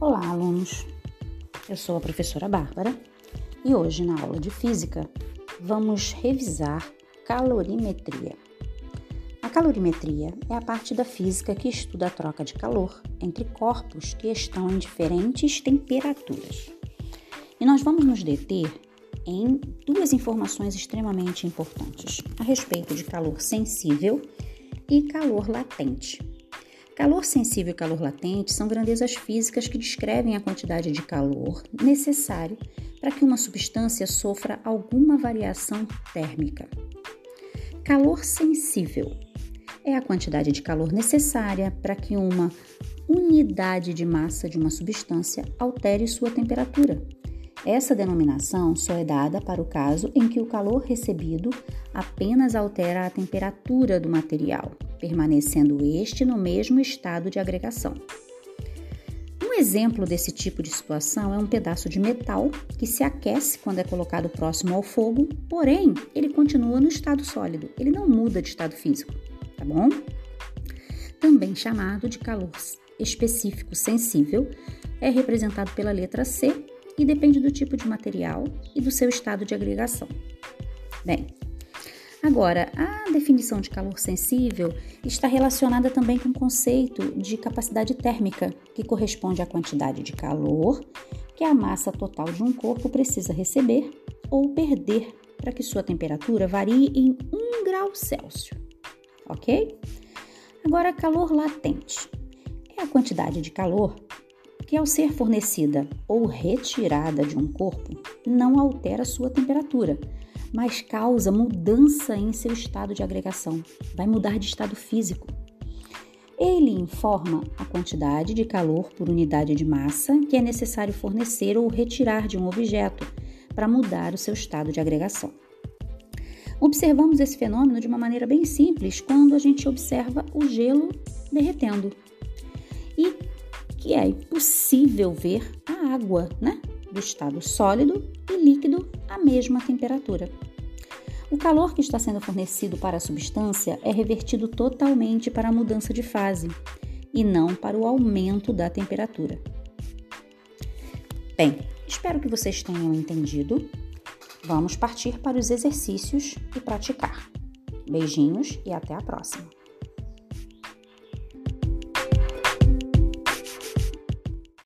Olá, alunos! Eu sou a professora Bárbara e hoje, na aula de física, vamos revisar calorimetria. A calorimetria é a parte da física que estuda a troca de calor entre corpos que estão em diferentes temperaturas. E nós vamos nos deter em duas informações extremamente importantes a respeito de calor sensível e calor latente. Calor sensível e calor latente são grandezas físicas que descrevem a quantidade de calor necessário para que uma substância sofra alguma variação térmica. Calor sensível é a quantidade de calor necessária para que uma unidade de massa de uma substância altere sua temperatura. Essa denominação só é dada para o caso em que o calor recebido apenas altera a temperatura do material, permanecendo este no mesmo estado de agregação. Um exemplo desse tipo de situação é um pedaço de metal que se aquece quando é colocado próximo ao fogo, porém ele continua no estado sólido, ele não muda de estado físico, tá bom? Também chamado de calor específico sensível, é representado pela letra C e depende do tipo de material e do seu estado de agregação. Bem, Agora, a definição de calor sensível está relacionada também com o conceito de capacidade térmica, que corresponde à quantidade de calor que a massa total de um corpo precisa receber ou perder para que sua temperatura varie em 1 grau Celsius. Ok? Agora, calor latente é a quantidade de calor que, ao ser fornecida ou retirada de um corpo, não altera sua temperatura mas causa mudança em seu estado de agregação, vai mudar de estado físico. Ele informa a quantidade de calor por unidade de massa que é necessário fornecer ou retirar de um objeto para mudar o seu estado de agregação. Observamos esse fenômeno de uma maneira bem simples quando a gente observa o gelo derretendo. E que é possível ver a água, né? Do estado sólido e líquido à mesma temperatura. O calor que está sendo fornecido para a substância é revertido totalmente para a mudança de fase e não para o aumento da temperatura. Bem, espero que vocês tenham entendido. Vamos partir para os exercícios e praticar. Beijinhos e até a próxima!